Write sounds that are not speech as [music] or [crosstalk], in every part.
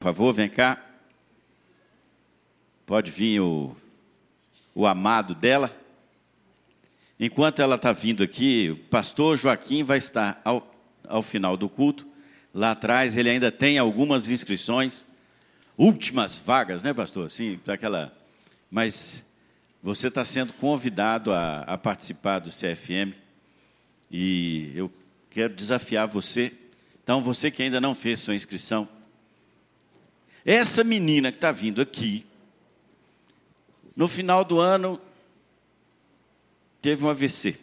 Por favor, vem cá. Pode vir o, o amado dela. Enquanto ela está vindo aqui, o pastor Joaquim vai estar ao, ao final do culto. Lá atrás ele ainda tem algumas inscrições, últimas vagas, né, pastor? Sim, daquela. Mas você está sendo convidado a, a participar do CFM e eu quero desafiar você. Então, você que ainda não fez sua inscrição, essa menina que está vindo aqui, no final do ano, teve um AVC.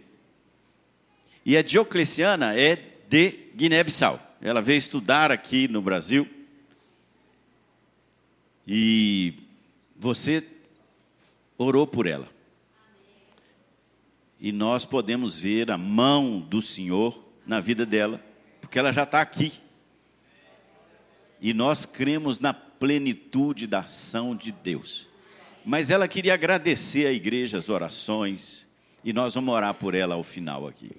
E a Diocleciana é de Guiné-Bissau. Ela veio estudar aqui no Brasil. E você orou por ela. E nós podemos ver a mão do Senhor na vida dela, porque ela já está aqui. E nós cremos na plenitude da ação de Deus. Mas ela queria agradecer à igreja as orações, e nós vamos orar por ela ao final aqui.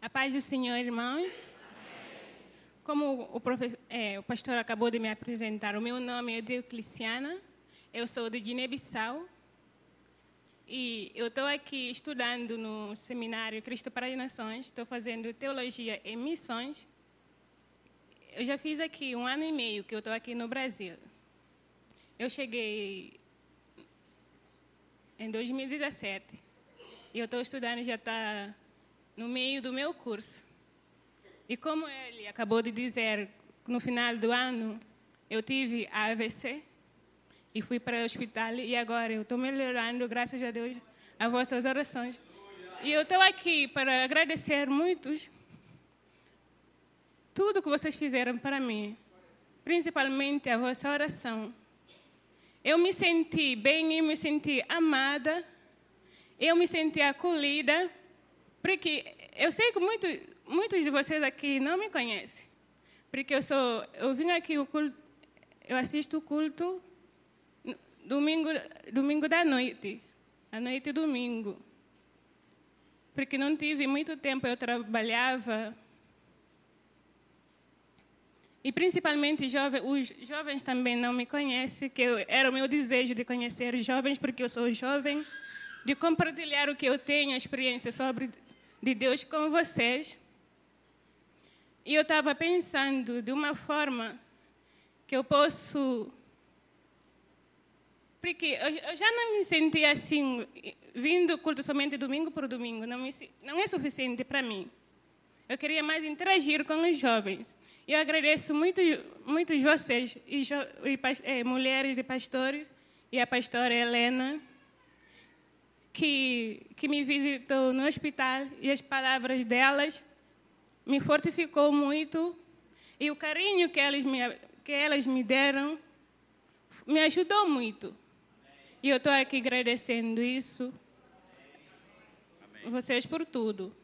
A paz do Senhor, irmãos. Como o, é, o, pastor acabou de me apresentar, o meu nome é Diocleciana, eu sou de Guiné-Bissau e eu estou aqui estudando no seminário Cristo para as Nações, estou fazendo teologia em missões. Eu já fiz aqui um ano e meio que eu estou aqui no Brasil. Eu cheguei em 2017 e eu estou estudando já está no meio do meu curso. E como ele acabou de dizer, no final do ano eu tive AVC e fui para o hospital e agora eu estou melhorando, graças a Deus, a vossas orações. E eu estou aqui para agradecer muitos tudo que vocês fizeram para mim, principalmente a vossa oração. Eu me senti bem, eu me senti amada, eu me senti acolhida, porque eu sei que muito, muitos de vocês aqui não me conhecem, porque eu sou, eu vim aqui o culto, eu assisto o culto domingo, domingo da noite, à noite domingo, porque não tive muito tempo, eu trabalhava e principalmente jovens, os jovens também não me conhecem, que era o meu desejo de conhecer jovens, porque eu sou jovem, de compartilhar o que eu tenho, a experiência sobre de Deus com vocês. E eu estava pensando de uma forma que eu posso. Porque eu, já não me sentia assim, vindo culto somente domingo por domingo, não, me, não é suficiente para mim. Eu queria mais interagir com os jovens. Eu agradeço muito, muitos vocês, e, e, é, mulheres e pastores, e a pastora Helena, que, que me visitou no hospital, e as palavras delas me fortificou muito, e o carinho que elas me, que elas me deram me ajudou muito. E eu estou aqui agradecendo isso, vocês por tudo.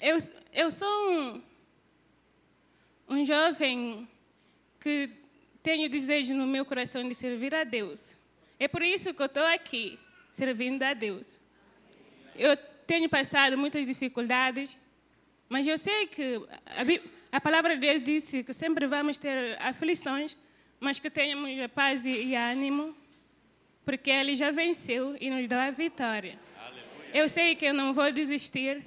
Eu, eu sou um, um jovem que tenho desejo no meu coração de servir a Deus. É por isso que eu estou aqui, servindo a Deus. Eu tenho passado muitas dificuldades, mas eu sei que a, a palavra de Deus disse que sempre vamos ter aflições, mas que tenhamos a paz e, e ânimo, porque Ele já venceu e nos deu a vitória. Aleluia. Eu sei que eu não vou desistir,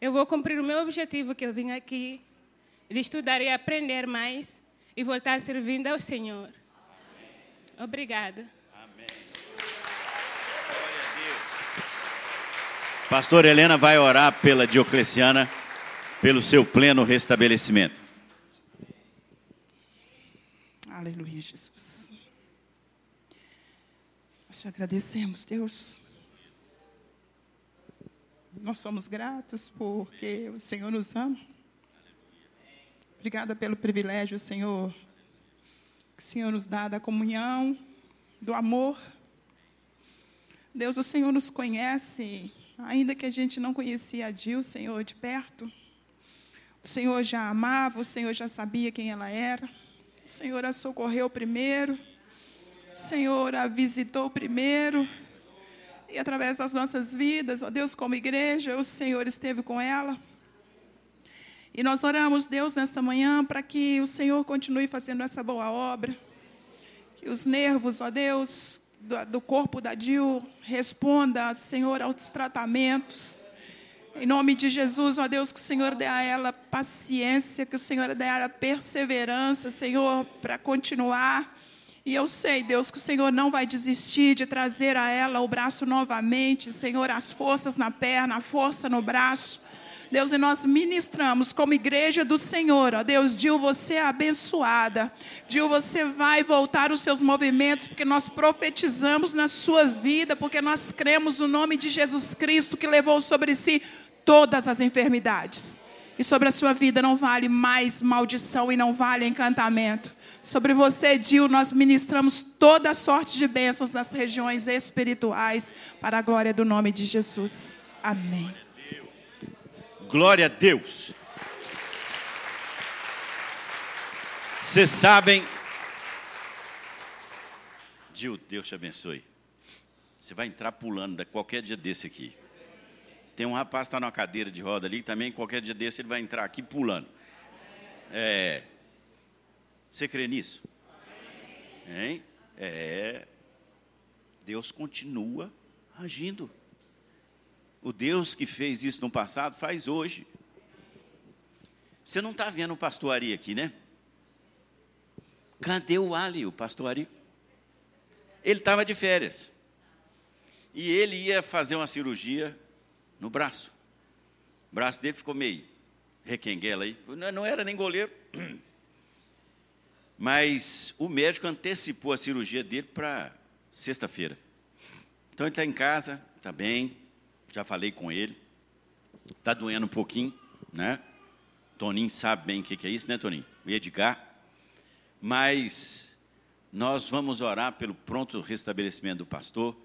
eu vou cumprir o meu objetivo que eu vim aqui, de estudar e aprender mais e voltar servindo ao Senhor. Amém. Obrigada. Amém. Pastor Helena vai orar pela Diocleciana, pelo seu pleno restabelecimento. Aleluia, Jesus. Nós te agradecemos, Deus nós somos gratos porque o Senhor nos ama. Obrigada pelo privilégio, Senhor, que o Senhor nos dá da comunhão, do amor. Deus, o Senhor nos conhece, ainda que a gente não conhecia a Dil, Senhor, de perto. O Senhor já amava, o Senhor já sabia quem ela era. O Senhor a socorreu primeiro. O Senhor a visitou primeiro e através das nossas vidas, ó Deus, como igreja, o Senhor esteve com ela. E nós oramos, Deus, nesta manhã, para que o Senhor continue fazendo essa boa obra. Que os nervos, ó Deus, do, do corpo da Dil responda, Senhor, aos tratamentos. Em nome de Jesus, ó Deus, que o Senhor dê a ela paciência, que o Senhor dê a ela perseverança, Senhor, para continuar e eu sei, Deus, que o Senhor não vai desistir de trazer a ela o braço novamente, Senhor, as forças na perna, a força no braço. Deus, e nós ministramos como igreja do Senhor, ó Deus, Dil, você é abençoada. Dil, você vai voltar os seus movimentos, porque nós profetizamos na sua vida, porque nós cremos no nome de Jesus Cristo, que levou sobre si todas as enfermidades. E sobre a sua vida não vale mais maldição e não vale encantamento. Sobre você, Dil, nós ministramos toda sorte de bênçãos nas regiões espirituais, para a glória do nome de Jesus. Amém. Glória a Deus. Vocês sabem. Dil, Deus te abençoe. Você vai entrar pulando da qualquer dia desse aqui. Tem um rapaz que está numa cadeira de roda ali, também qualquer dia desse ele vai entrar aqui pulando. É, você crê nisso? Hein? É. Deus continua agindo. O Deus que fez isso no passado faz hoje. Você não está vendo o pastor Ari aqui, né? Cadê o Ali, o pastor Ari? Ele estava de férias. E ele ia fazer uma cirurgia no braço. O braço dele ficou meio requenguela aí. Não era nem goleiro. [clears throat] Mas o médico antecipou a cirurgia dele para sexta-feira. Então ele está em casa, está bem, já falei com ele. Está doendo um pouquinho, né? Toninho sabe bem o que é isso, né, Toninho? Edgar. Mas nós vamos orar pelo pronto restabelecimento do pastor.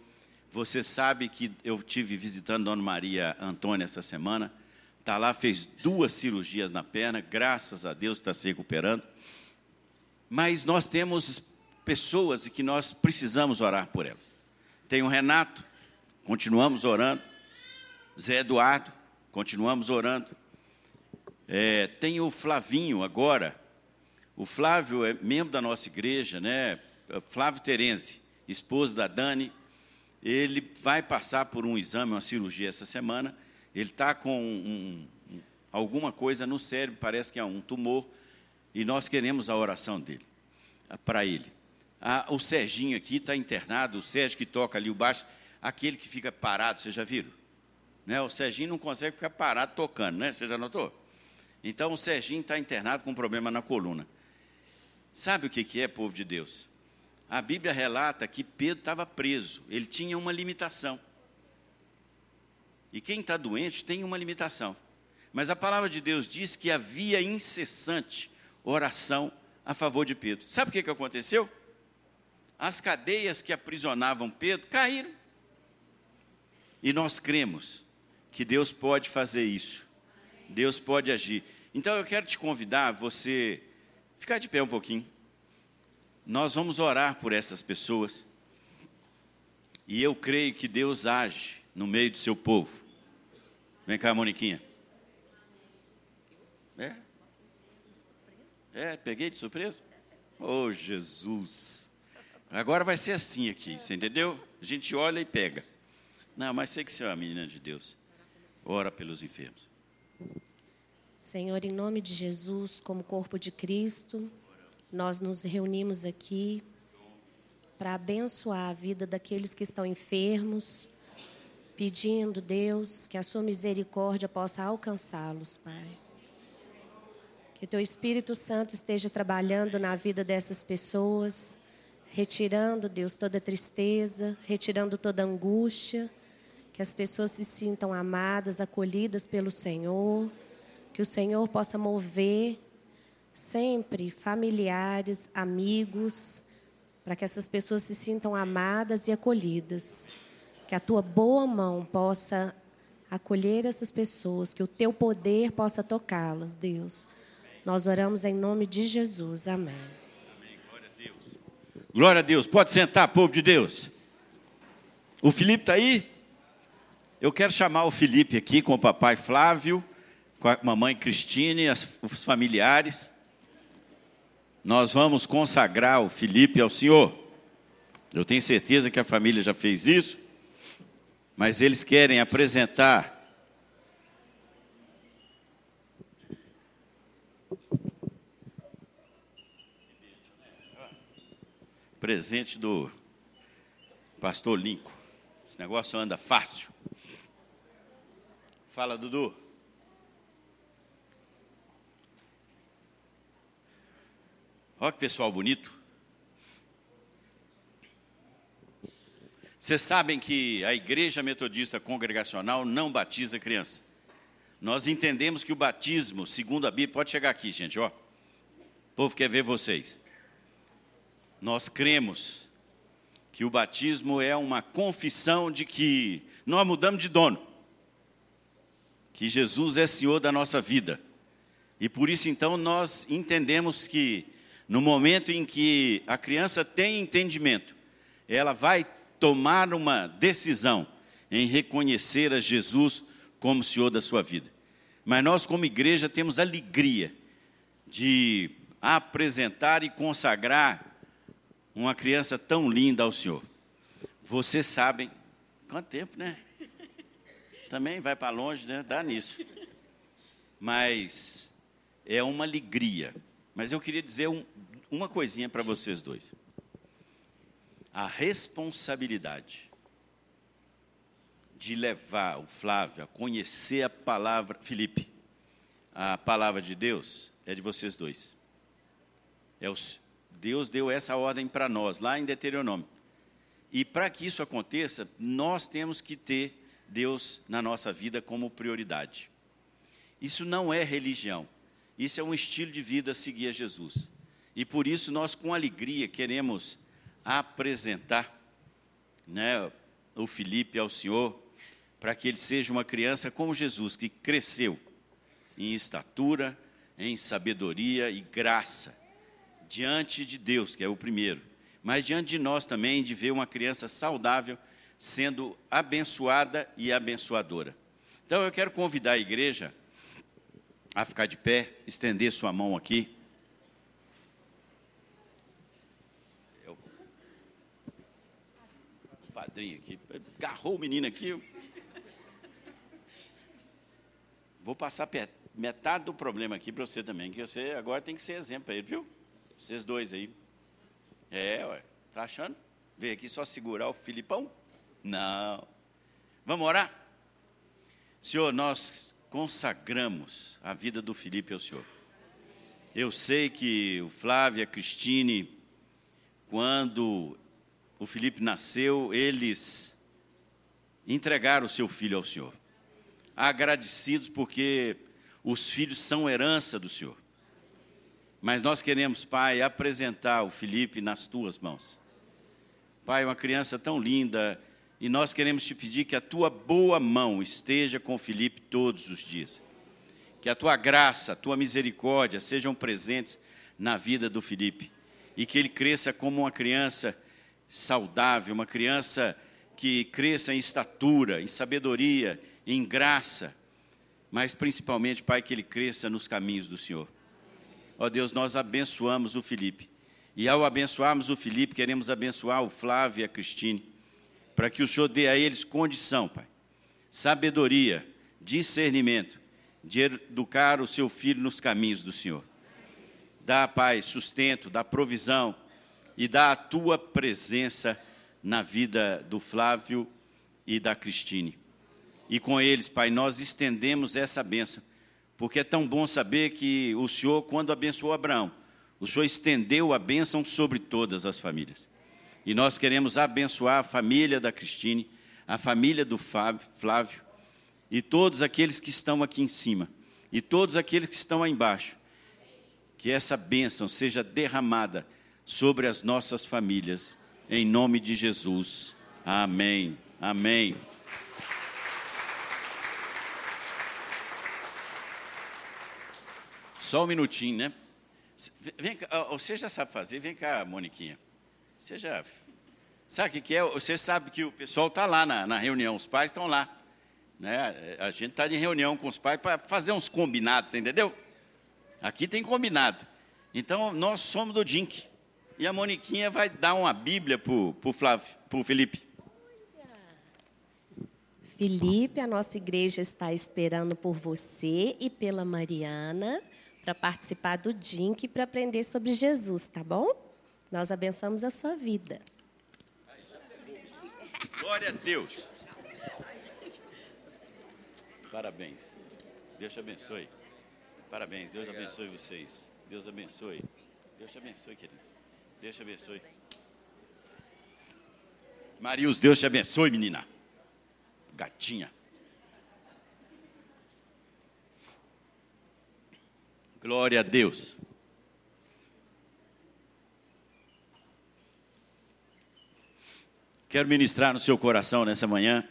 Você sabe que eu tive visitando Dona Maria Antônia essa semana. Está lá, fez duas cirurgias na perna, graças a Deus está se recuperando mas nós temos pessoas que nós precisamos orar por elas. Tem o Renato, continuamos orando. Zé Eduardo, continuamos orando. É, tem o Flavinho agora. O Flávio é membro da nossa igreja, né? Flávio Terenzi, esposo da Dani. Ele vai passar por um exame, uma cirurgia essa semana. Ele está com um, um, alguma coisa no cérebro, parece que é um tumor e nós queremos a oração dele, para ele. Ah, o Serginho aqui está internado, o Sérgio que toca ali o baixo, aquele que fica parado, vocês já viram? Né? O Serginho não consegue ficar parado tocando, né? Você já notou? Então o Serginho está internado com um problema na coluna. Sabe o que, que é, povo de Deus? A Bíblia relata que Pedro estava preso, ele tinha uma limitação. E quem está doente tem uma limitação. Mas a palavra de Deus diz que havia incessante oração a favor de Pedro. Sabe o que, que aconteceu? As cadeias que aprisionavam Pedro caíram. E nós cremos que Deus pode fazer isso. Deus pode agir. Então eu quero te convidar você ficar de pé um pouquinho. Nós vamos orar por essas pessoas. E eu creio que Deus age no meio do seu povo. Vem cá, Moniquinha. É? É, peguei de surpresa? Oh, Jesus. Agora vai ser assim aqui, você entendeu? A gente olha e pega. Não, mas sei que você é uma menina de Deus. Ora pelos enfermos. Senhor, em nome de Jesus, como corpo de Cristo, nós nos reunimos aqui para abençoar a vida daqueles que estão enfermos, pedindo, Deus, que a sua misericórdia possa alcançá-los, Pai. Que teu Espírito Santo esteja trabalhando na vida dessas pessoas, retirando, Deus, toda tristeza, retirando toda angústia, que as pessoas se sintam amadas, acolhidas pelo Senhor, que o Senhor possa mover sempre familiares, amigos, para que essas pessoas se sintam amadas e acolhidas. Que a tua boa mão possa acolher essas pessoas, que o teu poder possa tocá-las, Deus. Nós oramos em nome de Jesus. Amém. Amém. Glória a Deus. Glória a Deus. Pode sentar, povo de Deus. O Felipe está aí? Eu quero chamar o Felipe aqui com o papai Flávio com a mamãe Cristine, as, os familiares. Nós vamos consagrar o Felipe ao Senhor. Eu tenho certeza que a família já fez isso, mas eles querem apresentar presente do pastor Lincoln. Esse negócio anda fácil. Fala, Dudu. Olha que pessoal bonito. Vocês sabem que a Igreja Metodista Congregacional não batiza criança. Nós entendemos que o batismo, segundo a Bíblia, pode chegar aqui, gente, ó. O povo quer ver vocês. Nós cremos que o batismo é uma confissão de que nós mudamos de dono. Que Jesus é Senhor da nossa vida. E por isso então nós entendemos que no momento em que a criança tem entendimento, ela vai tomar uma decisão em reconhecer a Jesus como Senhor da sua vida. Mas nós, como igreja, temos alegria de apresentar e consagrar uma criança tão linda ao Senhor. Vocês sabem, quanto tempo, né? Também vai para longe, né? Dá nisso. Mas é uma alegria. Mas eu queria dizer um, uma coisinha para vocês dois. A responsabilidade de levar o Flávio a conhecer a palavra, Felipe, a palavra de Deus, é de vocês dois. É os, Deus deu essa ordem para nós, lá em Deuteronômio. E para que isso aconteça, nós temos que ter Deus na nossa vida como prioridade. Isso não é religião, isso é um estilo de vida seguir a Jesus. E por isso nós, com alegria, queremos apresentar né, o Felipe ao Senhor, para que ele seja uma criança como Jesus, que cresceu em estatura, em sabedoria e graça, diante de Deus, que é o primeiro, mas diante de nós também, de ver uma criança saudável sendo abençoada e abençoadora. Então eu quero convidar a igreja a ficar de pé, estender sua mão aqui. padrinho aqui. Agarrou o menino aqui. Vou passar metade do problema aqui para você também, que você agora tem que ser exemplo para ele, viu? Vocês dois aí. É, ué. Tá achando? Veio aqui só segurar o Filipão? Não. Vamos orar? Senhor, nós consagramos a vida do Felipe ao Senhor. Eu sei que o Flávio e a Cristine, quando o Felipe nasceu, eles entregaram o seu filho ao Senhor. Agradecidos porque os filhos são herança do Senhor. Mas nós queremos, Pai, apresentar o Felipe nas tuas mãos. Pai, uma criança tão linda, e nós queremos te pedir que a tua boa mão esteja com o Felipe todos os dias. Que a tua graça, a tua misericórdia sejam presentes na vida do Felipe. E que ele cresça como uma criança saudável, uma criança que cresça em estatura, em sabedoria, em graça, mas principalmente, Pai, que ele cresça nos caminhos do Senhor. Ó Deus, nós abençoamos o Felipe. E ao abençoarmos o Felipe, queremos abençoar o Flávio e a Cristine, para que o Senhor dê a eles condição, Pai, sabedoria, discernimento, de educar o seu filho nos caminhos do Senhor. Dá, Pai, sustento, dá provisão, e dá a tua presença na vida do Flávio e da Cristine. E com eles, Pai, nós estendemos essa bênção, porque é tão bom saber que o Senhor, quando abençoou Abraão, o Senhor estendeu a bênção sobre todas as famílias. E nós queremos abençoar a família da Cristine, a família do Flávio, e todos aqueles que estão aqui em cima, e todos aqueles que estão aí embaixo. Que essa bênção seja derramada sobre as nossas famílias, em nome de Jesus. Amém. Amém. Só um minutinho, né? Vem cá, você já sabe fazer, vem cá, Moniquinha. Você já. Sabe o que é? Você sabe que o pessoal está lá na, na reunião, os pais estão lá. Né? A gente está de reunião com os pais para fazer uns combinados, entendeu? Aqui tem combinado. Então, nós somos do DINC. E a Moniquinha vai dar uma Bíblia para o Felipe. Felipe, a nossa igreja está esperando por você e pela Mariana para participar do DINC e para aprender sobre Jesus, tá bom? Nós abençoamos a sua vida. Glória a Deus. Parabéns. Deus te abençoe. Parabéns. Deus abençoe vocês. Deus abençoe. Deus te abençoe, querido. Deus te abençoe. Marius, Deus te abençoe, menina. Gatinha. Glória a Deus. Quero ministrar no seu coração nessa manhã.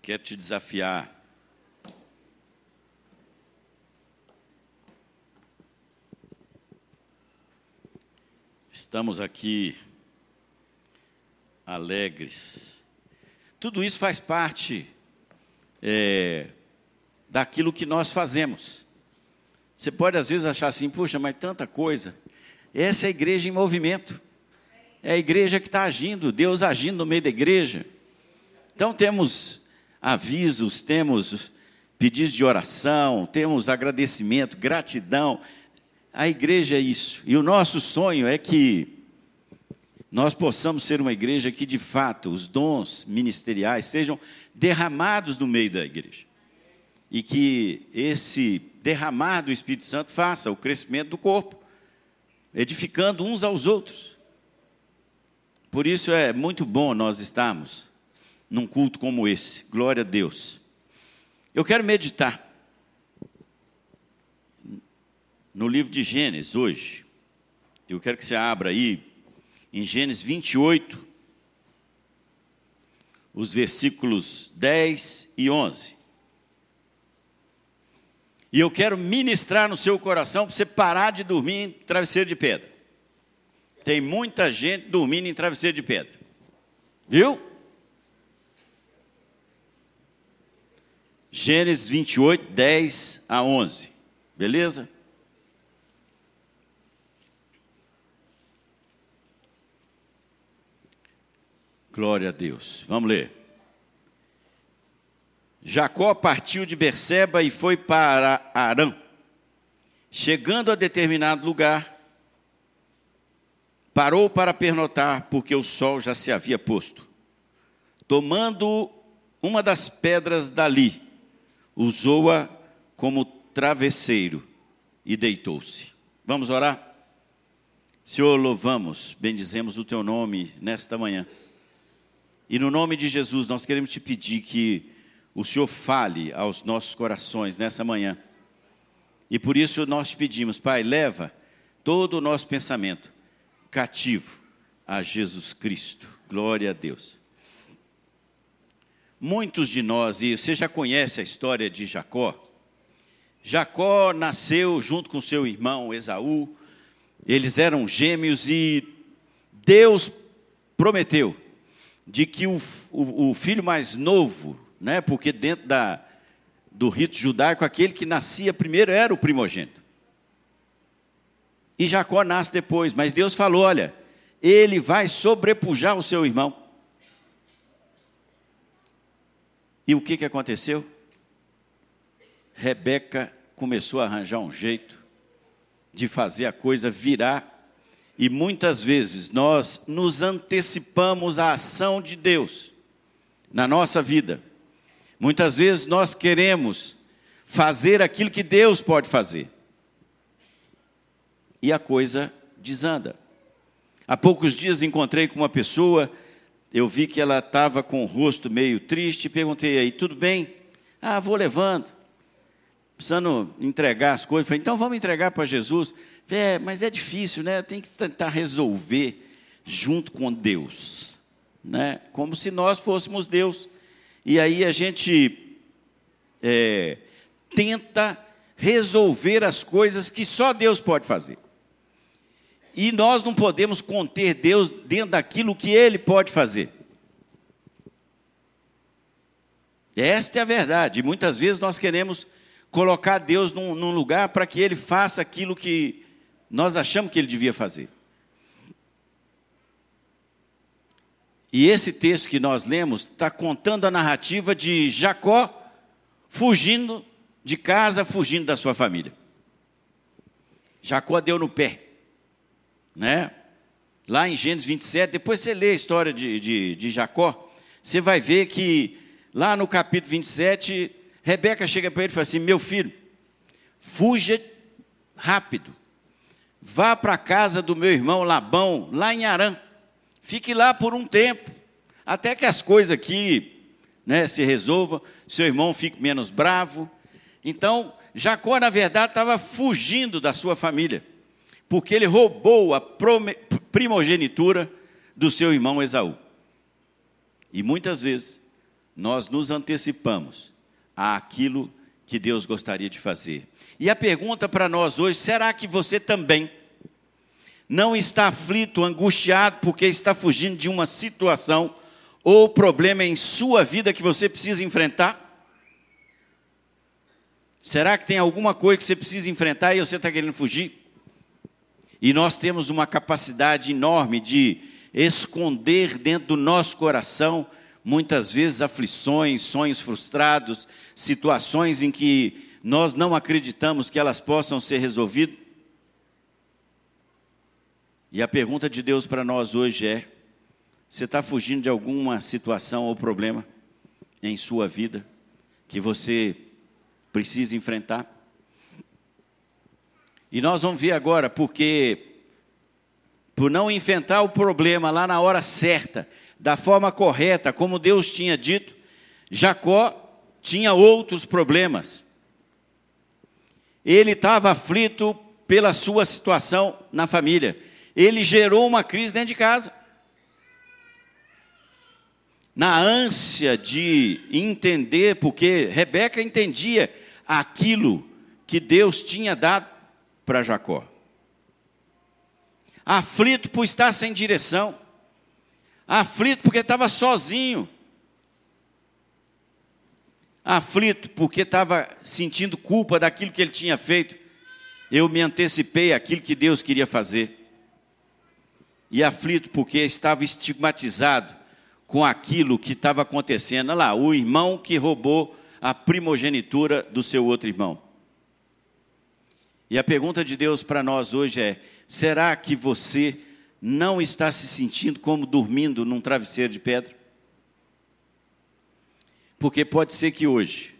Quero te desafiar. Estamos aqui alegres. Tudo isso faz parte é, daquilo que nós fazemos. Você pode às vezes achar assim, puxa, mas tanta coisa. Essa é a igreja em movimento. É a igreja que está agindo, Deus agindo no meio da igreja. Então temos avisos, temos pedidos de oração, temos agradecimento, gratidão. A igreja é isso. E o nosso sonho é que nós possamos ser uma igreja que, de fato, os dons ministeriais sejam derramados no meio da igreja. E que esse derramar do Espírito Santo faça o crescimento do corpo, edificando uns aos outros. Por isso é muito bom nós estarmos num culto como esse. Glória a Deus. Eu quero meditar no livro de Gênesis hoje. Eu quero que você abra aí em Gênesis 28, os versículos 10 e 11. E eu quero ministrar no seu coração para você parar de dormir em travesseiro de pedra. Tem muita gente dormindo em travesseiro de pedra. Viu? Gênesis 28, 10 a 11. Beleza? Glória a Deus. Vamos ler. Jacó partiu de Berseba e foi para Arã. Chegando a determinado lugar, parou para pernotar, porque o sol já se havia posto. Tomando uma das pedras dali, usou-a como travesseiro e deitou-se. Vamos orar? Senhor, louvamos, bendizemos o teu nome nesta manhã. E no nome de Jesus, nós queremos te pedir que o Senhor fale aos nossos corações nessa manhã. E por isso nós te pedimos, Pai, leva todo o nosso pensamento cativo a Jesus Cristo. Glória a Deus. Muitos de nós, e você já conhece a história de Jacó, Jacó nasceu junto com seu irmão Esaú, eles eram gêmeos e Deus prometeu de que o, o, o filho mais novo, né, porque dentro da, do rito judaico, aquele que nascia primeiro era o primogênito. E Jacó nasce depois, mas Deus falou: olha, ele vai sobrepujar o seu irmão. E o que, que aconteceu? Rebeca começou a arranjar um jeito de fazer a coisa virar e muitas vezes nós nos antecipamos à ação de Deus na nossa vida. Muitas vezes nós queremos fazer aquilo que Deus pode fazer. E a coisa desanda. Há poucos dias encontrei com uma pessoa, eu vi que ela estava com o rosto meio triste, perguntei aí, tudo bem? Ah, vou levando. Precisando entregar as coisas. Falei, então vamos entregar para Jesus. É, mas é difícil, né? Tem que tentar resolver junto com Deus, né? Como se nós fôssemos Deus. E aí a gente é, tenta resolver as coisas que só Deus pode fazer. E nós não podemos conter Deus dentro daquilo que Ele pode fazer. Esta é a verdade. E muitas vezes nós queremos colocar Deus num, num lugar para que Ele faça aquilo que nós achamos que Ele devia fazer. E esse texto que nós lemos está contando a narrativa de Jacó fugindo de casa, fugindo da sua família. Jacó deu no pé, né? Lá em Gênesis 27, depois você lê a história de, de, de Jacó, você vai ver que lá no capítulo 27, Rebeca chega para ele e fala assim: Meu filho, fuja rápido, vá para a casa do meu irmão Labão, lá em Arã, fique lá por um tempo, até que as coisas aqui né, se resolvam, seu irmão fique menos bravo. Então, Jacó, na verdade, estava fugindo da sua família, porque ele roubou a primogenitura do seu irmão Esaú. E muitas vezes nós nos antecipamos àquilo que Deus gostaria de fazer. E a pergunta para nós hoje: será que você também não está aflito, angustiado, porque está fugindo de uma situação ou problema em sua vida que você precisa enfrentar? Será que tem alguma coisa que você precisa enfrentar e você está querendo fugir? E nós temos uma capacidade enorme de esconder dentro do nosso coração, muitas vezes, aflições, sonhos frustrados, situações em que nós não acreditamos que elas possam ser resolvidas. E a pergunta de Deus para nós hoje é: você está fugindo de alguma situação ou problema em sua vida que você precisa enfrentar. E nós vamos ver agora, porque por não enfrentar o problema lá na hora certa, da forma correta, como Deus tinha dito, Jacó tinha outros problemas. Ele estava aflito pela sua situação na família. Ele gerou uma crise dentro de casa. Na ânsia de entender, porque Rebeca entendia aquilo que Deus tinha dado para Jacó. Aflito por estar sem direção, aflito porque estava sozinho, aflito porque estava sentindo culpa daquilo que ele tinha feito. Eu me antecipei àquilo que Deus queria fazer. E aflito porque estava estigmatizado com aquilo que estava acontecendo. Olha lá, o irmão que roubou a primogenitura do seu outro irmão. E a pergunta de Deus para nós hoje é: será que você não está se sentindo como dormindo num travesseiro de pedra? Porque pode ser que hoje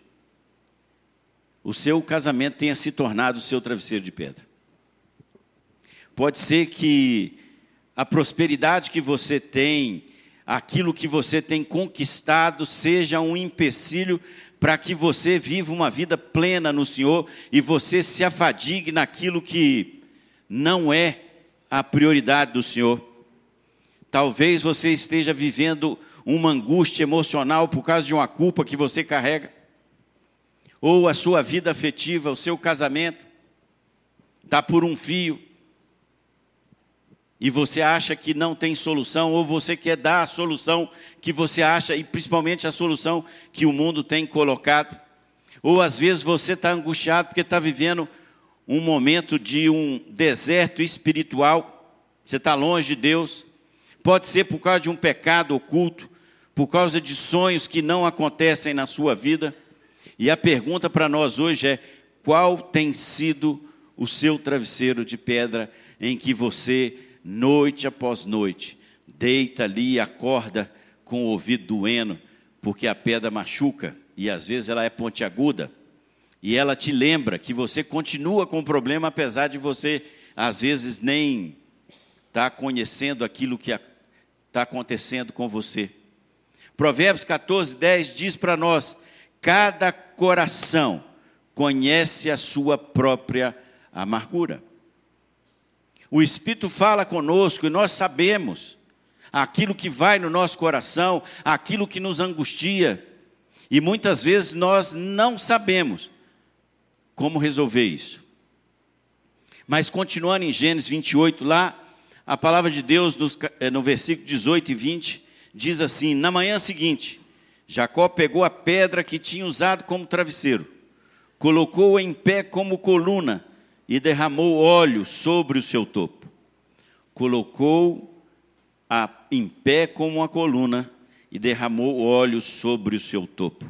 o seu casamento tenha se tornado o seu travesseiro de pedra. Pode ser que a prosperidade que você tem, aquilo que você tem conquistado, seja um empecilho para que você viva uma vida plena no Senhor e você se afadigue naquilo que não é a prioridade do Senhor. Talvez você esteja vivendo uma angústia emocional por causa de uma culpa que você carrega, ou a sua vida afetiva, o seu casamento, está por um fio e você acha que não tem solução, ou você quer dar a solução que você acha, e principalmente a solução que o mundo tem colocado. Ou às vezes você está angustiado porque está vivendo um momento de um deserto espiritual, você está longe de Deus. Pode ser por causa de um pecado oculto, por causa de sonhos que não acontecem na sua vida. E a pergunta para nós hoje é: qual tem sido o seu travesseiro de pedra em que você noite após noite, deita ali e acorda com o ouvido doendo, porque a pedra machuca e às vezes ela é pontiaguda. E ela te lembra que você continua com o problema, apesar de você, às vezes, nem estar tá conhecendo aquilo que está acontecendo com você. Provérbios 14, 10 diz para nós: cada coração conhece a sua própria amargura. O Espírito fala conosco e nós sabemos aquilo que vai no nosso coração, aquilo que nos angustia. E muitas vezes nós não sabemos como resolver isso. Mas continuando em Gênesis 28, lá, a palavra de Deus nos, eh, no versículo 18 e 20 diz assim: Na manhã seguinte, Jacó pegou a pedra que tinha usado como travesseiro, colocou-a em pé como coluna e derramou óleo sobre o seu topo. Colocou-a em pé como uma coluna e derramou óleo sobre o seu topo.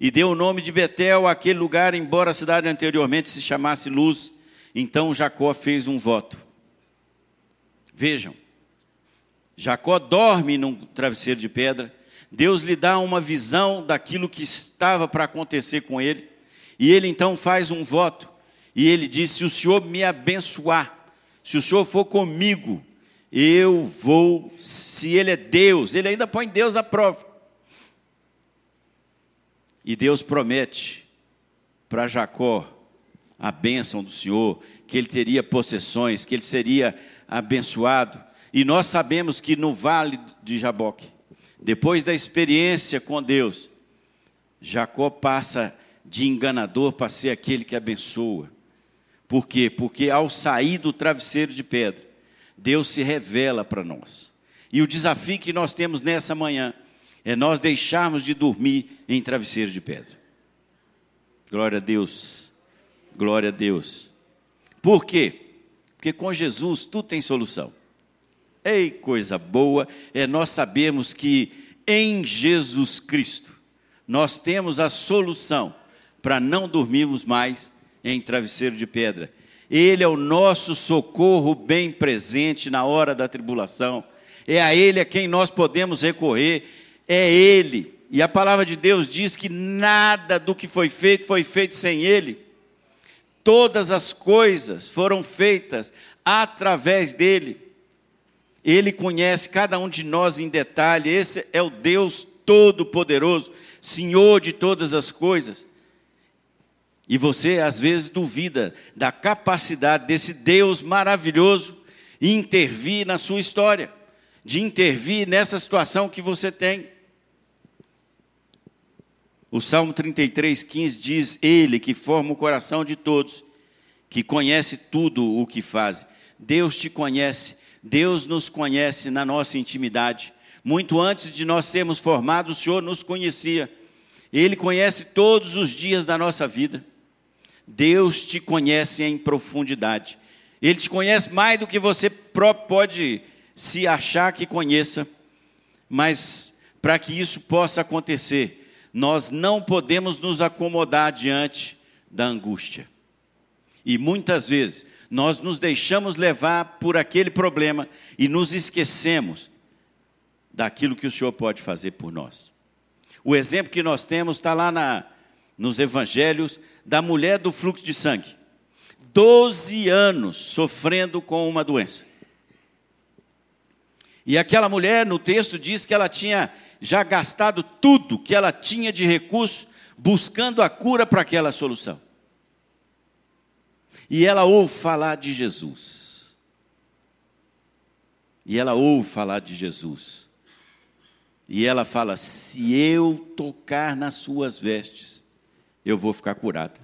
E deu o nome de Betel àquele lugar, embora a cidade anteriormente se chamasse Luz. Então Jacó fez um voto. Vejam, Jacó dorme num travesseiro de pedra. Deus lhe dá uma visão daquilo que estava para acontecer com ele. E ele então faz um voto. E ele diz: Se o Senhor me abençoar, se o Senhor for comigo, eu vou. Se Ele é Deus, ele ainda põe Deus à prova. E Deus promete para Jacó a bênção do Senhor, que ele teria possessões, que ele seria abençoado. E nós sabemos que no vale de Jaboque, depois da experiência com Deus, Jacó passa de enganador para ser aquele que abençoa. Por quê? Porque ao sair do travesseiro de pedra, Deus se revela para nós. E o desafio que nós temos nessa manhã é nós deixarmos de dormir em travesseiro de pedra. Glória a Deus. Glória a Deus. Por quê? Porque com Jesus tudo tem solução. Ei, coisa boa é nós sabermos que em Jesus Cristo nós temos a solução para não dormirmos mais em travesseiro de pedra. Ele é o nosso socorro bem presente na hora da tribulação. É a Ele a quem nós podemos recorrer. É Ele. E a palavra de Deus diz que nada do que foi feito foi feito sem Ele. Todas as coisas foram feitas através dele. Ele conhece cada um de nós em detalhe. Esse é o Deus Todo-Poderoso, Senhor de todas as coisas. E você às vezes duvida da capacidade desse Deus maravilhoso intervir na sua história, de intervir nessa situação que você tem. O Salmo 33, 15 diz: Ele que forma o coração de todos, que conhece tudo o que faz. Deus te conhece, Deus nos conhece na nossa intimidade. Muito antes de nós sermos formados, o Senhor nos conhecia. Ele conhece todos os dias da nossa vida. Deus te conhece em profundidade. Ele te conhece mais do que você próprio pode se achar que conheça. Mas para que isso possa acontecer, nós não podemos nos acomodar diante da angústia. E muitas vezes nós nos deixamos levar por aquele problema e nos esquecemos daquilo que o Senhor pode fazer por nós. O exemplo que nós temos está lá na, nos evangelhos da mulher do fluxo de sangue. Doze anos sofrendo com uma doença. E aquela mulher, no texto, diz que ela tinha já gastado tudo que ela tinha de recurso buscando a cura para aquela solução. E ela ouve falar de Jesus. E ela ouve falar de Jesus. E ela fala: se eu tocar nas suas vestes, eu vou ficar curada.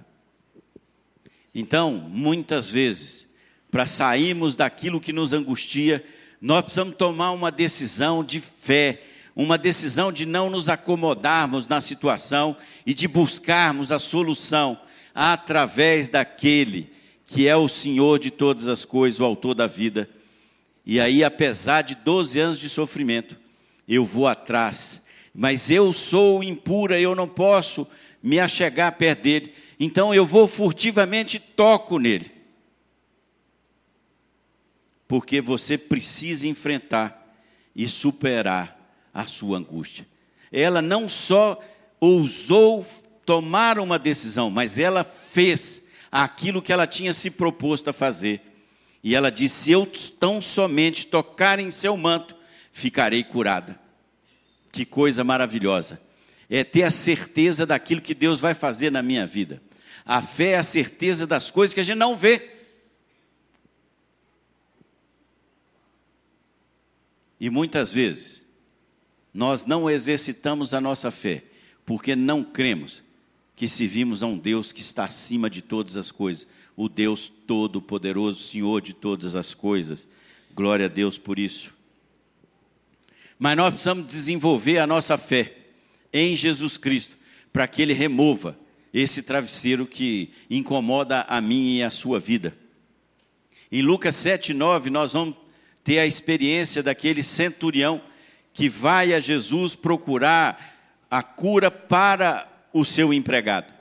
Então, muitas vezes, para sairmos daquilo que nos angustia, nós precisamos tomar uma decisão de fé, uma decisão de não nos acomodarmos na situação e de buscarmos a solução através daquele que é o Senhor de todas as coisas, o autor da vida. E aí, apesar de 12 anos de sofrimento, eu vou atrás, mas eu sou impura, eu não posso me achegar perto dele, então eu vou furtivamente toco nele. Porque você precisa enfrentar e superar a sua angústia. Ela não só ousou tomar uma decisão, mas ela fez aquilo que ela tinha se proposto a fazer. E ela disse: Se eu tão somente tocar em seu manto, ficarei curada. Que coisa maravilhosa. É ter a certeza daquilo que Deus vai fazer na minha vida. A fé é a certeza das coisas que a gente não vê. E muitas vezes, nós não exercitamos a nossa fé, porque não cremos que servimos a um Deus que está acima de todas as coisas, o Deus Todo-Poderoso, Senhor de todas as coisas, Glória a Deus por isso. Mas nós precisamos desenvolver a nossa fé em Jesus Cristo, para que Ele remova esse travesseiro que incomoda a mim e a sua vida. Em Lucas 7, 9, nós vamos ter a experiência daquele centurião que vai a Jesus procurar a cura para o seu empregado.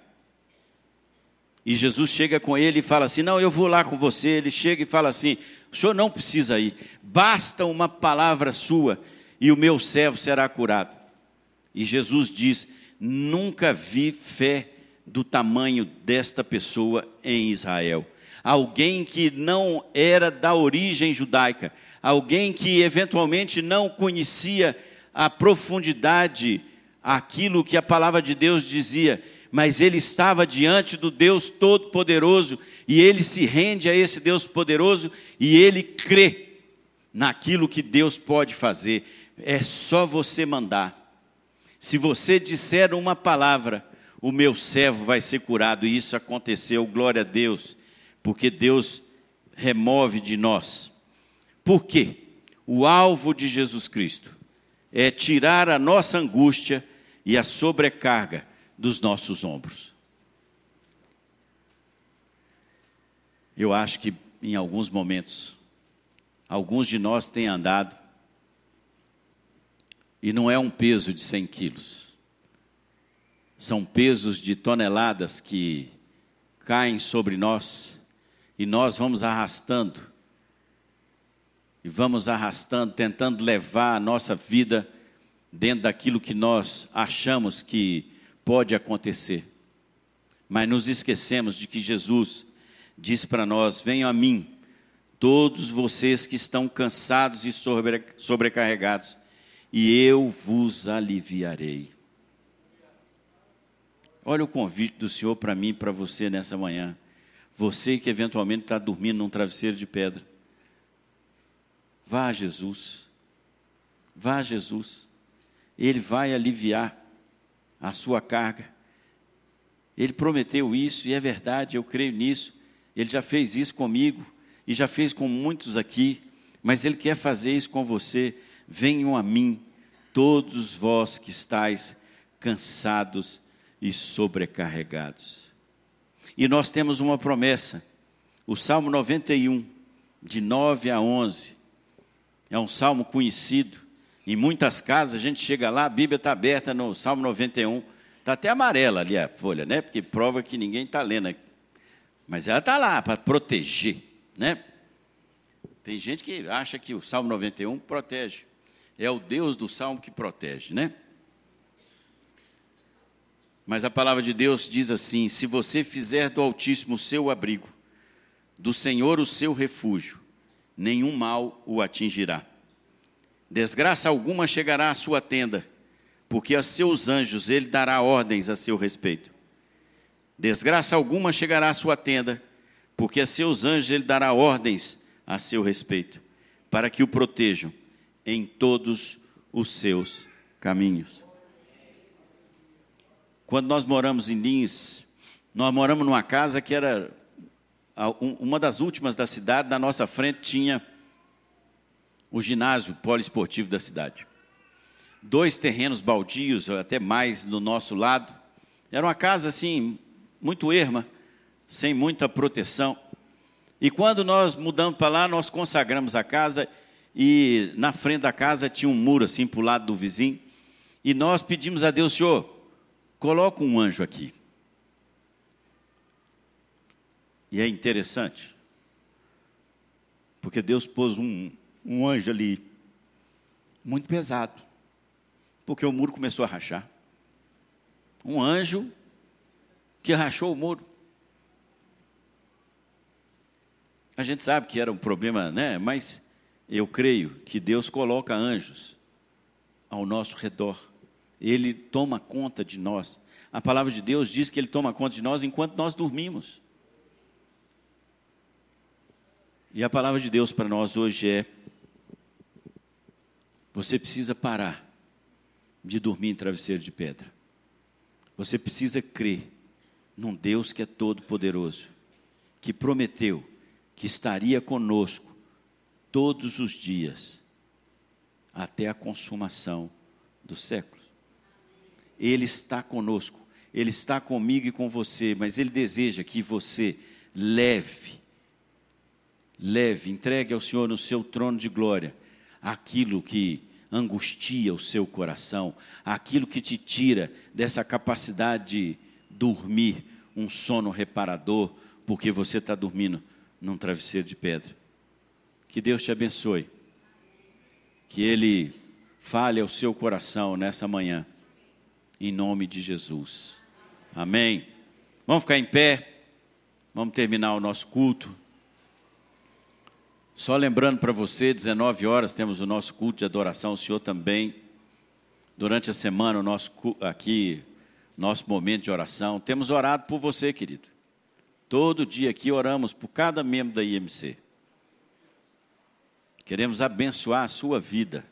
E Jesus chega com ele e fala assim: Não, eu vou lá com você. Ele chega e fala assim: O senhor não precisa ir, basta uma palavra sua e o meu servo será curado. E Jesus diz: Nunca vi fé do tamanho desta pessoa em Israel. Alguém que não era da origem judaica, alguém que eventualmente não conhecia a profundidade, aquilo que a palavra de Deus dizia, mas ele estava diante do Deus Todo-Poderoso e ele se rende a esse Deus poderoso e ele crê naquilo que Deus pode fazer. É só você mandar. Se você disser uma palavra, o meu servo vai ser curado. E isso aconteceu, glória a Deus, porque Deus remove de nós. Por quê? O alvo de Jesus Cristo é tirar a nossa angústia e a sobrecarga dos nossos ombros. Eu acho que em alguns momentos, alguns de nós têm andado e não é um peso de 100 quilos. São pesos de toneladas que caem sobre nós e nós vamos arrastando. E vamos arrastando, tentando levar a nossa vida dentro daquilo que nós achamos que pode acontecer. Mas nos esquecemos de que Jesus diz para nós: Venham a mim, todos vocês que estão cansados e sobrecarregados, e eu vos aliviarei. Olha o convite do Senhor para mim e para você nessa manhã. Você que eventualmente está dormindo num travesseiro de pedra. Vá a Jesus. Vá a Jesus. Ele vai aliviar a sua carga. Ele prometeu isso e é verdade, eu creio nisso. Ele já fez isso comigo e já fez com muitos aqui, mas ele quer fazer isso com você. Venham a mim, todos vós que estáis cansados e sobrecarregados. E nós temos uma promessa. O Salmo 91, de 9 a 11, é um salmo conhecido. Em muitas casas a gente chega lá, a Bíblia está aberta no Salmo 91. Está até amarela ali a folha, né? Porque prova que ninguém está lendo. Mas ela está lá para proteger, né? Tem gente que acha que o Salmo 91 protege. É o Deus do Salmo que protege, né? Mas a palavra de Deus diz assim: se você fizer do Altíssimo o seu abrigo, do Senhor o seu refúgio, nenhum mal o atingirá. Desgraça alguma chegará à sua tenda, porque a seus anjos ele dará ordens a seu respeito. Desgraça alguma chegará à sua tenda, porque a seus anjos ele dará ordens a seu respeito, para que o protejam em todos os seus caminhos. Quando nós moramos em Lins, nós moramos numa casa que era uma das últimas da cidade, na nossa frente tinha o ginásio poliesportivo da cidade. Dois terrenos baldios, até mais do nosso lado. Era uma casa assim, muito erma, sem muita proteção. E quando nós mudamos para lá, nós consagramos a casa e na frente da casa tinha um muro assim para o lado do vizinho. E nós pedimos a Deus, Senhor, coloca um anjo aqui. E é interessante, porque Deus pôs um, um anjo ali, muito pesado, porque o muro começou a rachar. Um anjo que rachou o muro. A gente sabe que era um problema, né? Mas eu creio que Deus coloca anjos ao nosso redor. Ele toma conta de nós. A palavra de Deus diz que ele toma conta de nós enquanto nós dormimos. E a palavra de Deus para nós hoje é você precisa parar de dormir em travesseiro de pedra. Você precisa crer num Deus que é todo poderoso, que prometeu que estaria conosco todos os dias, até a consumação dos séculos. Ele está conosco, Ele está comigo e com você, mas Ele deseja que você leve, leve, entregue ao Senhor no seu trono de glória aquilo que angustia o seu coração, aquilo que te tira dessa capacidade de dormir um sono reparador, porque você está dormindo num travesseiro de pedra. Que Deus te abençoe. Que Ele fale ao seu coração nessa manhã, em nome de Jesus. Amém. Vamos ficar em pé, vamos terminar o nosso culto. Só lembrando para você, 19 horas temos o nosso culto de adoração, o Senhor também. Durante a semana, o nosso aqui, nosso momento de oração. Temos orado por você, querido. Todo dia aqui oramos por cada membro da IMC. Queremos abençoar a sua vida.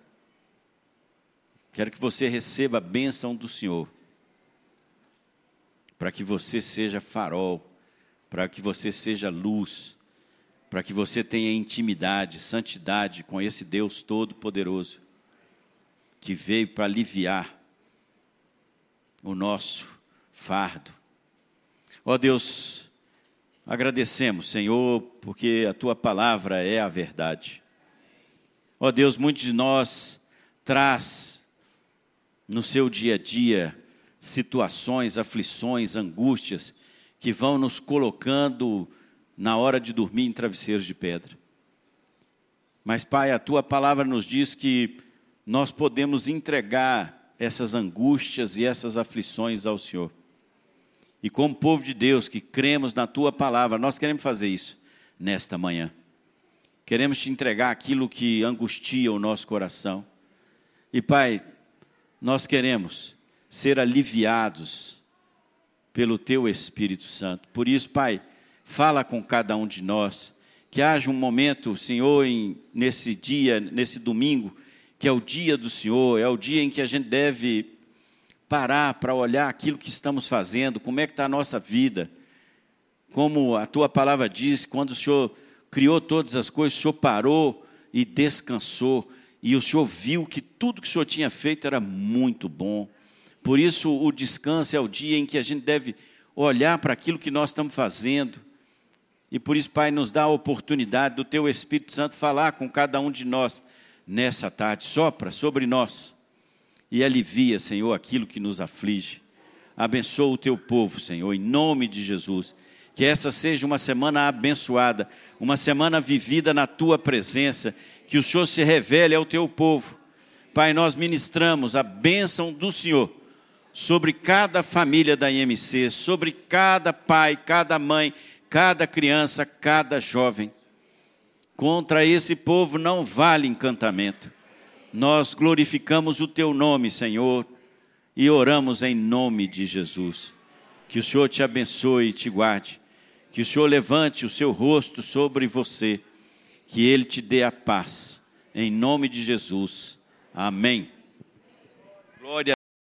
Quero que você receba a bênção do Senhor. Para que você seja farol, para que você seja luz para que você tenha intimidade, santidade com esse Deus Todo-Poderoso, que veio para aliviar o nosso fardo. Ó oh Deus, agradecemos, Senhor, porque a tua palavra é a verdade. Ó oh Deus, muitos de nós traz no seu dia a dia situações, aflições, angústias que vão nos colocando na hora de dormir em travesseiros de pedra. Mas, Pai, a tua palavra nos diz que nós podemos entregar essas angústias e essas aflições ao Senhor. E como povo de Deus que cremos na tua palavra, nós queremos fazer isso nesta manhã. Queremos te entregar aquilo que angustia o nosso coração. E, Pai, nós queremos ser aliviados pelo teu Espírito Santo. Por isso, Pai, fala com cada um de nós. Que haja um momento, Senhor, em, nesse dia, nesse domingo, que é o dia do Senhor, é o dia em que a gente deve parar para olhar aquilo que estamos fazendo, como é que está a nossa vida. Como a tua palavra diz, quando o Senhor criou todas as coisas, o Senhor parou e descansou, e o Senhor viu que tudo que o Senhor tinha feito era muito bom. Por isso, o descanso é o dia em que a gente deve olhar para aquilo que nós estamos fazendo e por isso, Pai, nos dá a oportunidade do Teu Espírito Santo falar com cada um de nós nessa tarde. Sopra sobre nós e alivia, Senhor, aquilo que nos aflige. Abençoa o Teu povo, Senhor, em nome de Jesus. Que essa seja uma semana abençoada, uma semana vivida na Tua presença. Que o Senhor se revele ao Teu povo. Pai, nós ministramos a bênção do Senhor sobre cada família da IMC, sobre cada pai, cada mãe cada criança, cada jovem. Contra esse povo não vale encantamento. Nós glorificamos o teu nome, Senhor, e oramos em nome de Jesus. Que o Senhor te abençoe e te guarde. Que o Senhor levante o seu rosto sobre você. Que ele te dê a paz. Em nome de Jesus. Amém. Glória